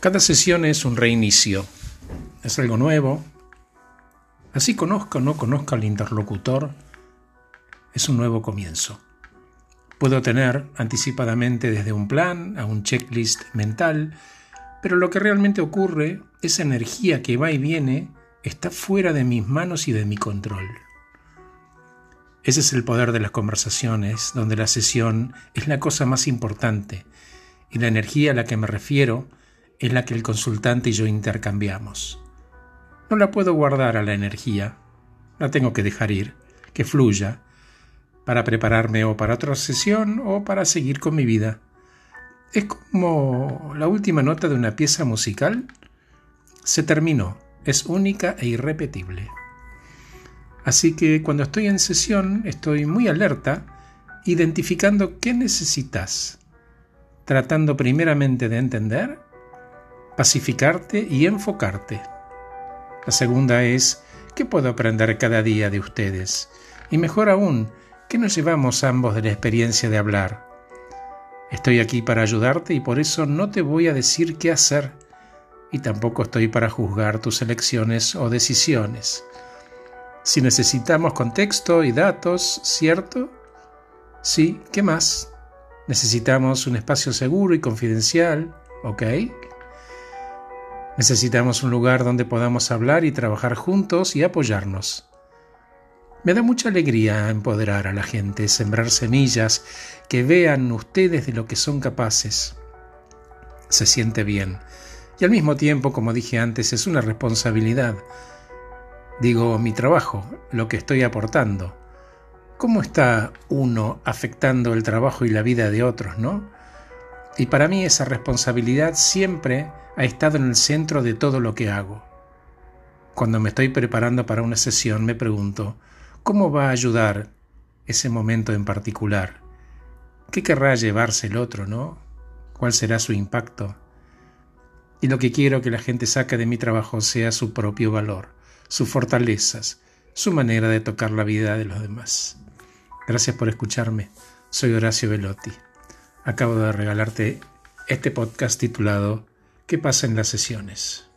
Cada sesión es un reinicio, es algo nuevo. Así conozca o no conozca al interlocutor, es un nuevo comienzo. Puedo tener anticipadamente desde un plan a un checklist mental, pero lo que realmente ocurre, esa energía que va y viene, está fuera de mis manos y de mi control. Ese es el poder de las conversaciones, donde la sesión es la cosa más importante, y la energía a la que me refiero es la que el consultante y yo intercambiamos. No la puedo guardar a la energía, la tengo que dejar ir, que fluya, para prepararme o para otra sesión o para seguir con mi vida. Es como la última nota de una pieza musical. Se terminó, es única e irrepetible. Así que cuando estoy en sesión estoy muy alerta, identificando qué necesitas, tratando primeramente de entender pacificarte y enfocarte. La segunda es, ¿qué puedo aprender cada día de ustedes? Y mejor aún, ¿qué nos llevamos ambos de la experiencia de hablar? Estoy aquí para ayudarte y por eso no te voy a decir qué hacer, y tampoco estoy para juzgar tus elecciones o decisiones. Si necesitamos contexto y datos, ¿cierto? Sí, ¿qué más? Necesitamos un espacio seguro y confidencial, ¿ok? Necesitamos un lugar donde podamos hablar y trabajar juntos y apoyarnos. Me da mucha alegría empoderar a la gente, sembrar semillas, que vean ustedes de lo que son capaces. Se siente bien. Y al mismo tiempo, como dije antes, es una responsabilidad. Digo, mi trabajo, lo que estoy aportando. ¿Cómo está uno afectando el trabajo y la vida de otros, no? Y para mí esa responsabilidad siempre ha estado en el centro de todo lo que hago. Cuando me estoy preparando para una sesión me pregunto, ¿cómo va a ayudar ese momento en particular? ¿Qué querrá llevarse el otro, no? ¿Cuál será su impacto? Y lo que quiero que la gente saque de mi trabajo sea su propio valor, sus fortalezas, su manera de tocar la vida de los demás. Gracias por escucharme. Soy Horacio Velotti. Acabo de regalarte este podcast titulado ¿Qué pasa en las sesiones?